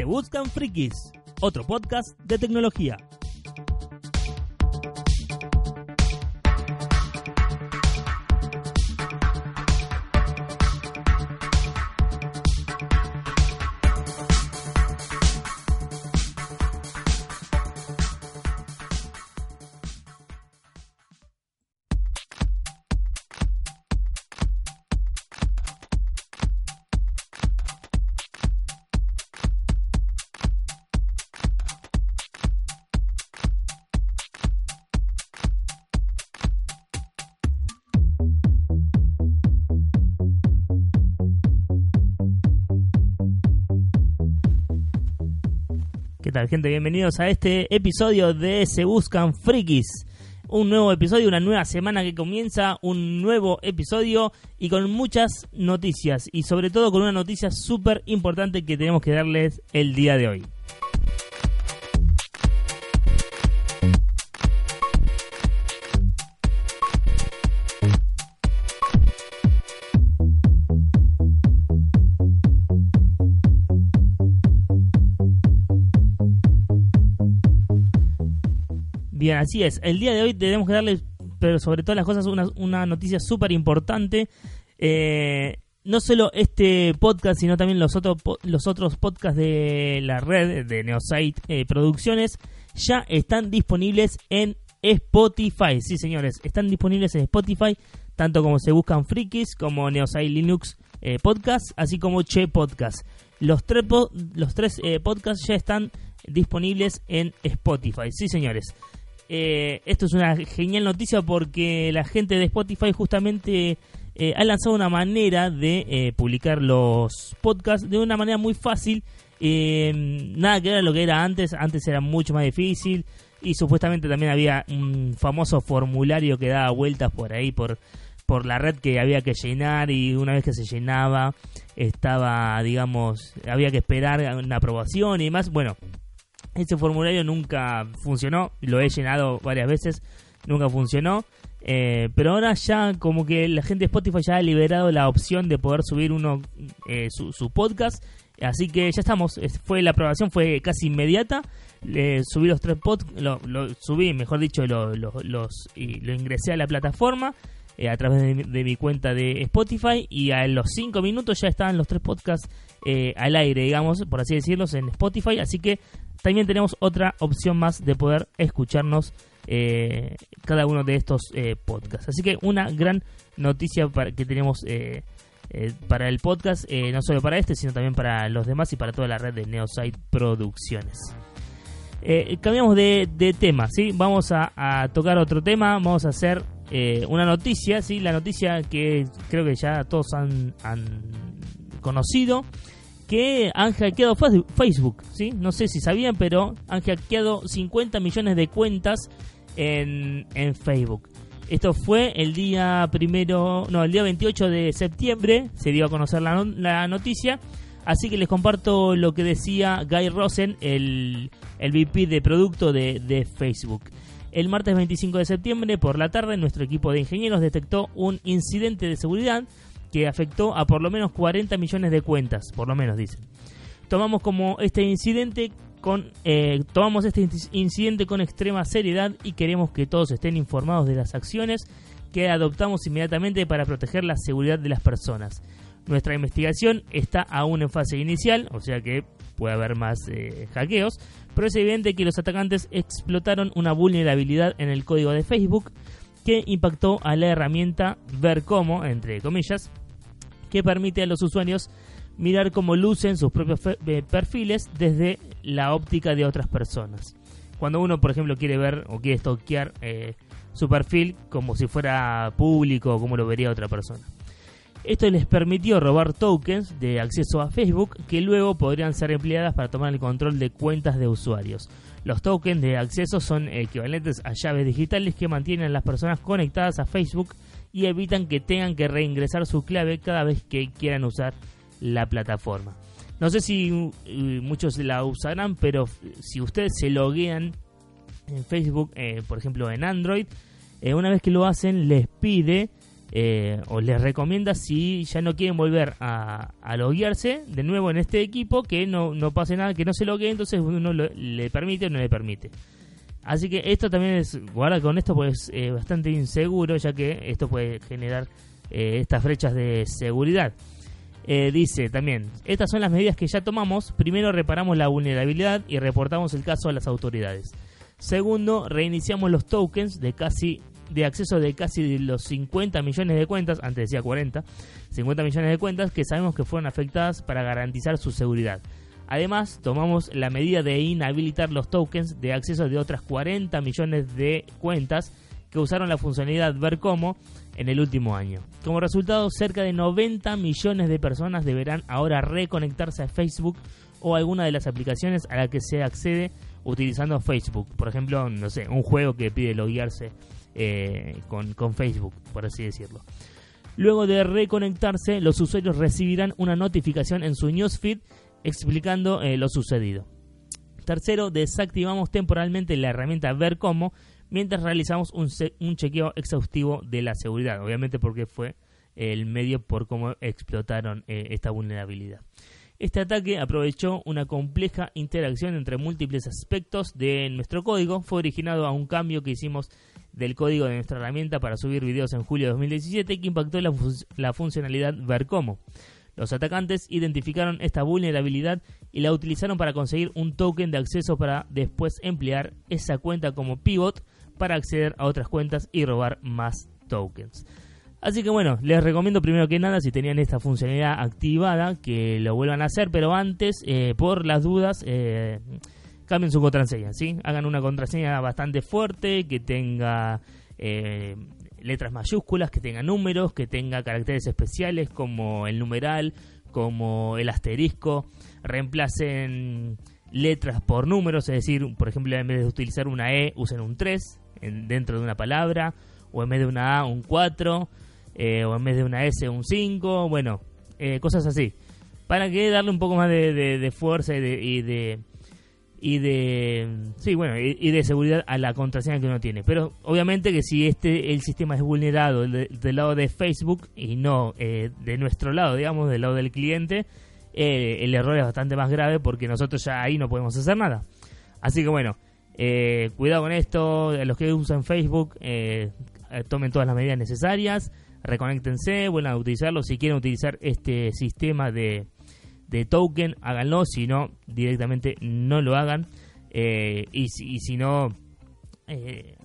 Se Buscan Frikis, otro podcast de tecnología. ¿Qué tal, gente? Bienvenidos a este episodio de Se Buscan Frikis. Un nuevo episodio, una nueva semana que comienza, un nuevo episodio y con muchas noticias. Y sobre todo con una noticia súper importante que tenemos que darles el día de hoy. Así es. El día de hoy tenemos que darles, pero sobre todas las cosas, una, una noticia súper importante. Eh, no solo este podcast, sino también los, otros los otros podcasts de la red de Neosite eh, Producciones ya están disponibles en Spotify. Sí, señores, están disponibles en Spotify, tanto como se buscan Frikis, como Neosite Linux eh, Podcast, así como Che Podcast. Los, tres los tres eh, podcasts ya están disponibles en Spotify. Sí, señores. Eh, esto es una genial noticia porque la gente de Spotify justamente eh, ha lanzado una manera de eh, publicar los podcasts de una manera muy fácil. nada que ver lo que era antes. Antes era mucho más difícil. Y supuestamente también había un famoso formulario que daba vueltas por ahí, por, por la red que había que llenar. Y una vez que se llenaba, estaba, digamos, había que esperar una aprobación y demás. Bueno, ese formulario nunca funcionó, lo he llenado varias veces, nunca funcionó. Eh, pero ahora ya como que la gente de Spotify ya ha liberado la opción de poder subir uno eh, su, podcast. Así que ya estamos. Fue la aprobación fue casi inmediata. subí los tres podcasts, lo, subí, mejor dicho, lo, los y lo ingresé a la plataforma eh, a través de, mi cuenta de Spotify y a los cinco minutos ya estaban los tres podcasts al aire, digamos, por así decirlo, en Spotify. Así que también tenemos otra opción más de poder escucharnos eh, cada uno de estos eh, podcasts. Así que una gran noticia para, que tenemos eh, para el podcast, no solo para este, sino también para los demás y para toda la red de Neosite Producciones. cambiamos de, tema, ¿sí? Vamos a, tocar otro tema, vamos a hacer una noticia, ¿sí? La noticia que creo que ya todos han, conocido que han hackeado Facebook, ¿sí? No sé si sabían, pero han hackeado 50 millones de cuentas en, Facebook. Esto fue el día primero, no, el día 28 de septiembre, se dio a conocer la, la noticia. Así que les comparto lo que decía Guy Rosen, el, el VP de producto de, de Facebook. El martes 25 de septiembre, por la tarde, nuestro equipo de ingenieros detectó un incidente de seguridad que afectó a por lo menos 40 millones de cuentas, por lo menos dicen. Tomamos como este incidente con eh, tomamos este incidente con extrema seriedad y queremos que todos estén informados de las acciones que adoptamos inmediatamente para proteger la seguridad de las personas. Nuestra investigación está aún en fase inicial, o sea que puede haber más eh, hackeos, pero es evidente que los atacantes explotaron una vulnerabilidad en el código de Facebook que impactó a la herramienta Ver Cómo, entre comillas, que permite a los usuarios mirar cómo lucen sus propios eh, perfiles desde la óptica de otras personas. Cuando uno, por ejemplo, quiere ver o quiere stalkear eh, su perfil como si fuera público o como lo vería otra persona. Esto les permitió robar tokens de acceso a Facebook que luego podrían ser empleadas para tomar el control de cuentas de usuarios. Los tokens de acceso son equivalentes a llaves digitales que mantienen a las personas conectadas a Facebook y evitan que tengan que reingresar su clave cada vez que quieran usar la plataforma. No sé si muchos la usarán, pero si ustedes se loguean en Facebook, eh, por ejemplo en Android, eh, una vez que lo hacen les pide eh, o les recomienda si ya no quieren volver a, a loguearse de nuevo en este equipo que no, no pase nada, que no se loguee, entonces uno le permite o no le permite. Así que esto también es, guarda con esto, pues eh, bastante inseguro, ya que esto puede generar eh, estas brechas de seguridad. Eh, dice también, estas son las medidas que ya tomamos. Primero reparamos la vulnerabilidad y reportamos el caso a las autoridades. Segundo, reiniciamos los tokens de casi de acceso de casi los 50 millones de cuentas, antes decía 40, 50 millones de cuentas que sabemos que fueron afectadas para garantizar su seguridad. Además, tomamos la medida de inhabilitar los tokens de acceso de otras 40 millones de cuentas que usaron la funcionalidad Ver Cómo en el último año. Como resultado, cerca de 90 millones de personas deberán ahora reconectarse a Facebook o alguna de las aplicaciones a la que se accede utilizando Facebook. Por ejemplo, no sé, un juego que pide loguearse eh, con, Facebook, por así decirlo. Luego de reconectarse, los usuarios recibirán una notificación en su newsfeed explicando eh, lo sucedido. Tercero, desactivamos temporalmente la herramienta Ver Cómo mientras realizamos un, un chequeo exhaustivo de la seguridad, obviamente porque fue el medio por cómo explotaron eh, esta vulnerabilidad. Este ataque aprovechó una compleja interacción entre múltiples aspectos de nuestro código. Fue originado a un cambio que hicimos del código de nuestra herramienta para subir videos en julio de 2017 que impactó la, funcionalidad Ver Cómo. Los atacantes identificaron esta vulnerabilidad y la utilizaron para conseguir un token de acceso para después emplear esa cuenta como pivot para acceder a otras cuentas y robar más tokens. Así que bueno, les recomiendo primero que nada, si tenían esta funcionalidad activada, que lo vuelvan a hacer, pero antes, eh, por las dudas, eh, cambien su contraseña, ¿sí? Hagan una contraseña bastante fuerte, que tenga eh, letras mayúsculas, que tenga números, que tenga caracteres especiales como el numeral, como el asterisco, reemplacen letras por números, es decir, por ejemplo, en vez de utilizar una E, usen un 3 dentro de una palabra, o en vez de una A, un 4, eh, o en vez de una S, un 5, bueno, eh, cosas así. Para que darle un poco más de, fuerza y de y de sí bueno y, de seguridad a la contraseña que uno tiene pero obviamente que si este el sistema es vulnerado del lado de Facebook y no eh, de nuestro lado digamos del lado del cliente el error es bastante más grave porque nosotros ya ahí no podemos hacer nada. Así que bueno cuidado con esto. Los que usan Facebook tomen todas las medidas necesarias reconéctense vuelvan a utilizarlo si quieren utilizar este sistema de de token, háganlo, si no, directamente no lo hagan. Eh, y, si, si no, eh,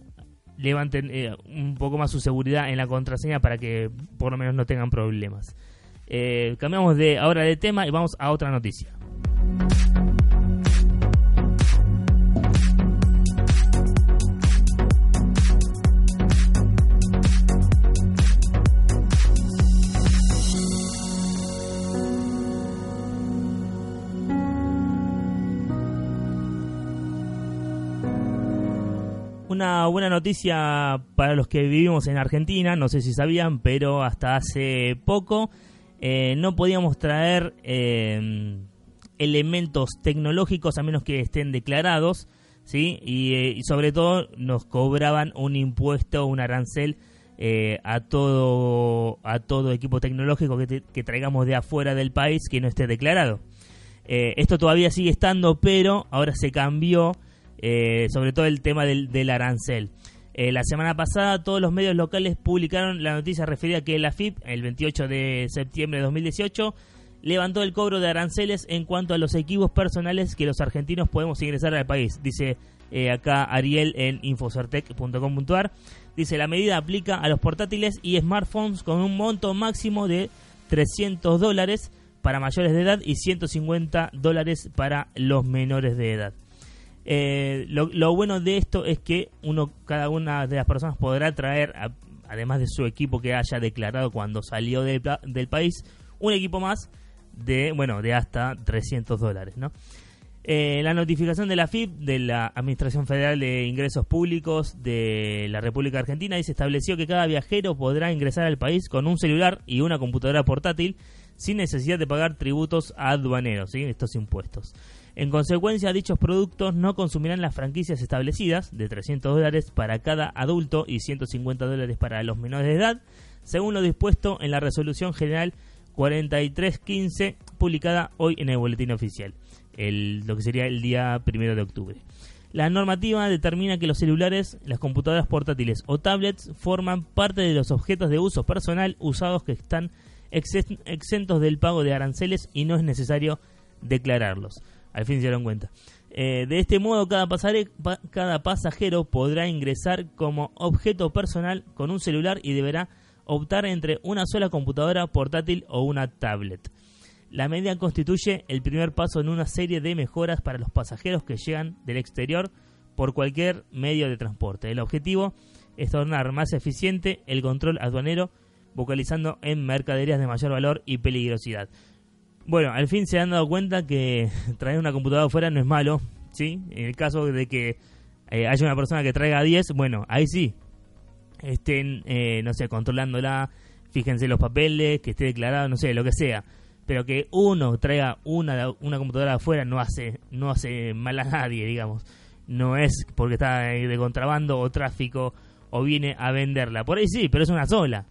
levanten eh, un poco más su seguridad en la contraseña para que por lo menos no tengan problemas. cambiamos de ahora de tema y vamos a otra noticia. Buena noticia para los que vivimos en Argentina, no sé si sabían, pero hasta hace poco eh, no podíamos traer eh, elementos tecnológicos a menos que estén declarados, ¿sí? Y, eh, sobre todo nos cobraban un impuesto, un arancel a todo a todo equipo tecnológico que, traigamos de afuera del país que no esté declarado. esto todavía sigue estando, pero ahora se cambió eh, sobre todo el tema del, arancel. Eh, la semana pasada todos los medios locales publicaron la noticia referida a que la FIP, el 28 de septiembre de 2018, levantó el cobro de aranceles en cuanto a los equipos personales que los argentinos podemos ingresar al país. Dice eh, acá Ariel en infocertec.com.ar. Dice, la medida aplica a los portátiles y smartphones con un monto máximo de 300 dólares para mayores de edad y 150 dólares para los menores de edad. Eh, lo, bueno de esto es que uno, cada una de las personas podrá traer, además de su equipo que haya declarado cuando salió del país, un equipo más de, bueno, de hasta 300 dólares, ¿no? Eh, la notificación de la FIP, de la Administración Federal de Ingresos Públicos de la República Argentina, dice estableció que cada viajero podrá ingresar al país con un celular y una computadora portátil sin necesidad de pagar tributos aduaneros, estos impuestos. En consecuencia, dichos productos no consumirán las franquicias establecidas de 300 dólares para cada adulto y 150 dólares para los menores de edad, según lo dispuesto en la Resolución General 4315, publicada hoy en el Boletín Oficial, lo que sería el día primero de octubre. La normativa determina que los celulares, las computadoras portátiles o tablets forman parte de los objetos de uso personal usados que están exentos del pago de aranceles y no es necesario declararlos. Al fin se dieron cuenta. Eh, de este modo, cada pasajero podrá ingresar como objeto personal con un celular y deberá optar entre una sola computadora portátil o una tablet. La medida constituye el primer paso en una serie de mejoras para los pasajeros que llegan del exterior por cualquier medio de transporte. El objetivo es tornar más eficiente el control aduanero, vocalizando en mercaderías de mayor valor y peligrosidad. Bueno, al fin se han dado cuenta que traer una computadora afuera no es malo, ¿sí? En el caso de que eh, haya una persona que traiga 10, bueno, ahí sí, estén, eh, no sé, controlándola, fíjense los papeles, que esté declarado, no sé, lo que sea. Pero que uno traiga una, una computadora afuera no hace, no hace mal a nadie, digamos. No es porque está de contrabando o tráfico o viene a venderla. Por ahí sí, pero es una sola.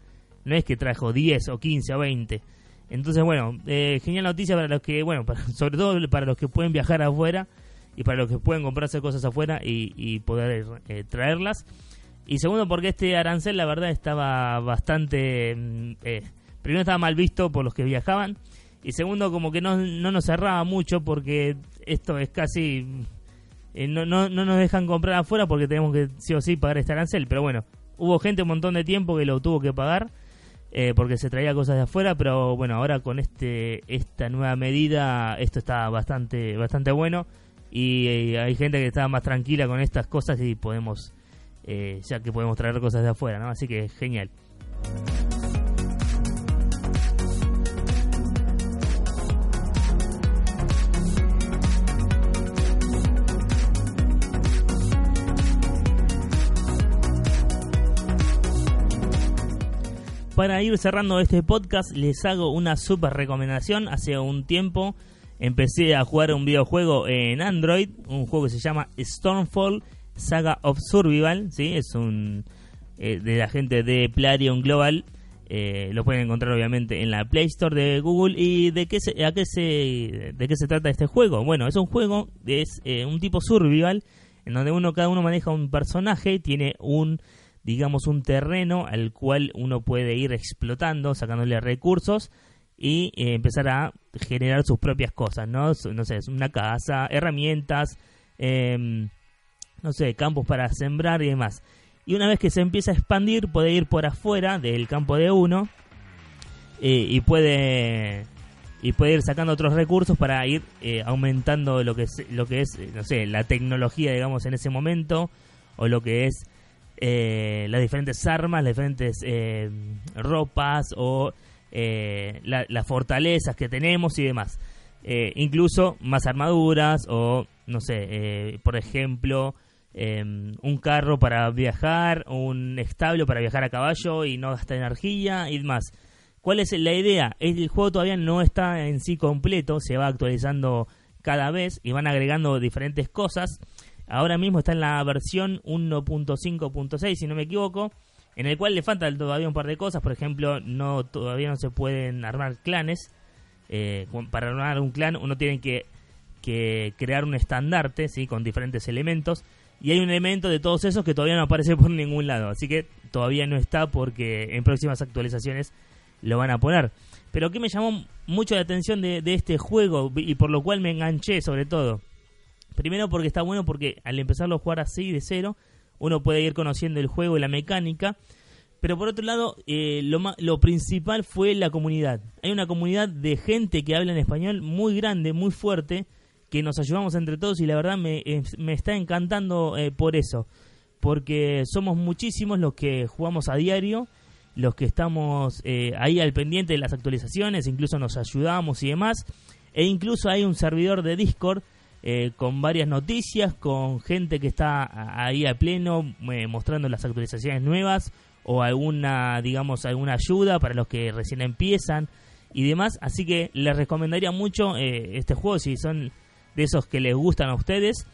No es que trajo 10 o 15 o 20. Entonces, bueno, eh, genial noticia para los que, bueno, sobre todo para los que pueden viajar afuera y para los que pueden comprarse cosas afuera y, poder eh, traerlas. Y segundo, porque este arancel, la verdad, estaba bastante. Mm, eh, primero, estaba mal visto por los que viajaban. Y segundo, como que no, no nos cerraba mucho porque esto es casi. Eh, no, no, no nos dejan comprar afuera porque tenemos que sí o sí pagar este arancel. Pero bueno, hubo gente un montón de tiempo que lo tuvo que pagar eh, porque se traía cosas de afuera. Pero bueno, ahora con este esta nueva medida, esto está bastante, bastante bueno. Y hay gente que está más tranquila con estas cosas y podemos eh, ya que podemos traer cosas de afuera, ¿no? Así que genial. Para ir cerrando este podcast, les hago una super recomendación. Hace un tiempo empecé a jugar un videojuego en Android, un juego que se llama Stormfall Saga of Survival, ¿sí? Es un eh, de la gente de Plarion Global. Eh, lo pueden encontrar obviamente en la Play Store de Google. ¿Y de qué se, a qué se, de qué se trata este juego? Bueno, es un juego, es eh, un tipo survival, en donde uno cada uno maneja un personaje, tiene un digamos un terreno al cual uno puede ir explotando, sacándole recursos y empezar a generar sus propias cosas, ¿no? No sé, una casa, herramientas, eh, no sé, campos para sembrar y demás. Y una vez que se empieza a expandir, puede ir por afuera del campo de uno eh, y puede y puede ir sacando otros recursos para ir eh, aumentando lo que es lo que es no sé la tecnología digamos en ese momento o lo que es eh, las diferentes armas las diferentes ropas o las fortalezas que tenemos y demás incluso más armaduras o no sé por ejemplo Em, un carro para viajar, un establo para viajar a caballo y no gastar energía y demás. ¿Cuál es la idea? El juego todavía no está en sí completo, se va actualizando cada vez y van agregando diferentes cosas. Ahora mismo está en la versión 1.5.6, si no me equivoco, en el cual le falta todavía un par de cosas. Por ejemplo, no todavía no se pueden armar clanes. Eh, para armar un clan uno tiene que, crear un estandarte ¿sí? con diferentes elementos y hay un elemento de todos esos que todavía no aparece por ningún lado. Así que todavía no está porque en próximas actualizaciones lo van a poner. Pero que me llamó mucho la atención de, este juego y por lo cual me enganché sobre todo. Primero porque está bueno porque al empezarlo a jugar así de cero, uno puede ir conociendo el juego y la mecánica. Pero por otro lado, eh, lo, lo principal fue la comunidad. Hay una comunidad de gente que habla en español muy grande, muy fuerte que nos ayudamos entre todos y la verdad me, me está encantando eh, por eso, porque somos muchísimos los que jugamos a diario, los que estamos eh, ahí al pendiente de las actualizaciones, incluso nos ayudamos y demás, e incluso hay un servidor de Discord eh, con varias noticias, con gente que está ahí a pleno mostrando las actualizaciones nuevas o alguna, digamos, alguna ayuda para los que recién empiezan y demás. Así que les recomendaría mucho eh, este juego si son de esos que les gustan a ustedes,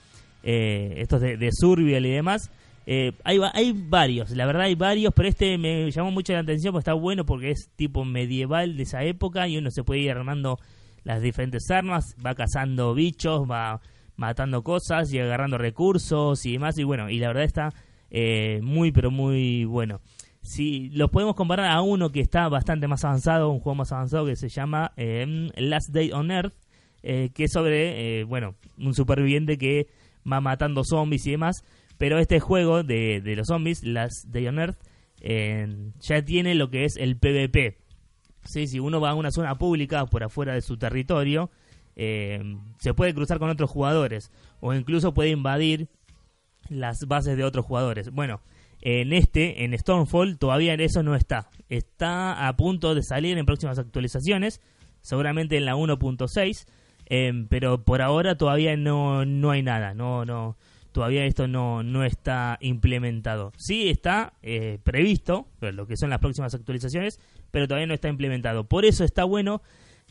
eh, estos de, de Survival y demás. Eh, hay, hay varios, la verdad hay varios, pero este me llamó mucho la atención porque está bueno porque es tipo medieval de esa época y uno se puede ir armando las diferentes armas, va cazando bichos, va matando cosas y agarrando recursos y demás. Y bueno, y la verdad está eh, muy, pero muy bueno. Si lo podemos comparar a uno que está bastante más avanzado, un juego más avanzado que se llama eh, Last Day on Earth, eh, que es sobre, bueno, un superviviente que va matando zombies y demás. Pero este juego de los zombies, Last Day on Earth, ya tiene lo que es el PvP. ¿Sí? Si uno va a una zona pública por afuera de su territorio, eh, se puede cruzar con otros jugadores o incluso puede invadir las bases de otros jugadores. Bueno, en este, en Stormfall, todavía eso no está. Está a punto de salir en próximas actualizaciones, seguramente en la 1.6, em, pero por ahora todavía no, no hay nada, no, no, todavía esto no, no está implementado. Sí está eh, previsto, lo que son las próximas actualizaciones, pero todavía no está implementado. Por eso está bueno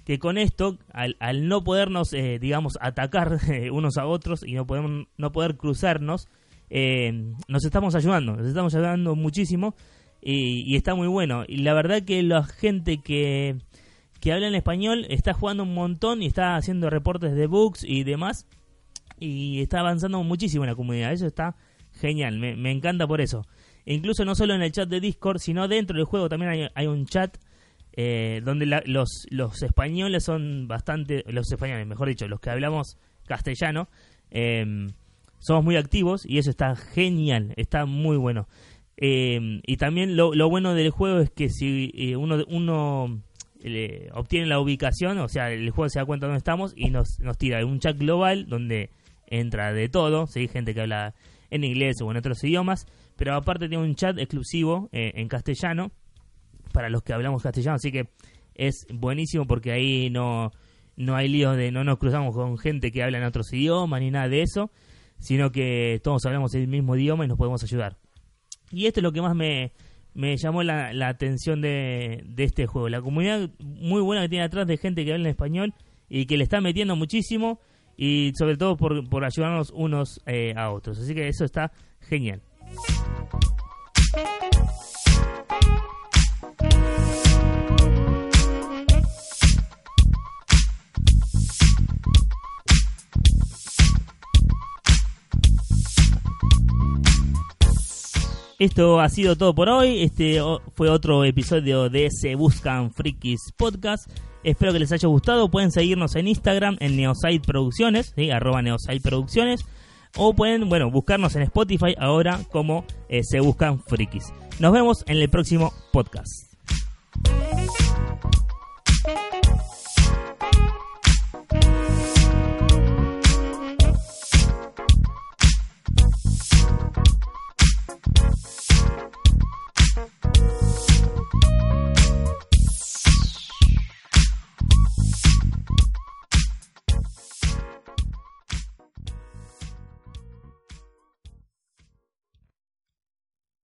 que con esto, al, no podernos, eh, digamos, atacar eh, unos a otros y no, podemos, no poder cruzarnos, eh, nos estamos ayudando, nos estamos ayudando muchísimo y, está muy bueno. Y la verdad que la gente que, que habla en español está jugando un montón y está haciendo reportes de bugs y demás y está avanzando muchísimo en la comunidad. Eso está genial, me, encanta por eso. E incluso no solo en el chat de Discord, sino dentro del juego también hay, un chat eh, donde los, los españoles son bastante, los españoles, mejor dicho, los que hablamos castellano, em, somos muy activos y eso está genial, está muy bueno. Em, y también lo, lo, bueno del juego es que si eh, uno, uno obtiene la ubicación, o sea, el juego se da cuenta de dónde estamos y nos, nos tira un chat global donde entra de todo, ¿sí? gente que habla en inglés o en otros idiomas, pero aparte tiene un chat exclusivo eh, en castellano para los que hablamos castellano, así que es buenísimo porque ahí no, no hay líos de no nos cruzamos con gente que habla en otros idiomas ni nada de eso, sino que todos hablamos el mismo idioma y nos podemos ayudar. Y esto es lo que más me, me llamó la, la atención de, de, este juego. La comunidad muy buena que tiene atrás de gente que habla en español y que le está metiendo muchísimo y sobre todo por, por ayudarnos unos eh, a otros. Así que eso está genial. Esto ha sido todo por hoy. Este fue otro episodio de Se Buscan Frikis Podcast. Espero que les haya gustado. Pueden seguirnos en Instagram en Neosite Producciones, ¿sí? arroba Neosite Producciones. O pueden, bueno, buscarnos en Spotify ahora como eh, Se Buscan Frikis. Nos vemos en el próximo podcast.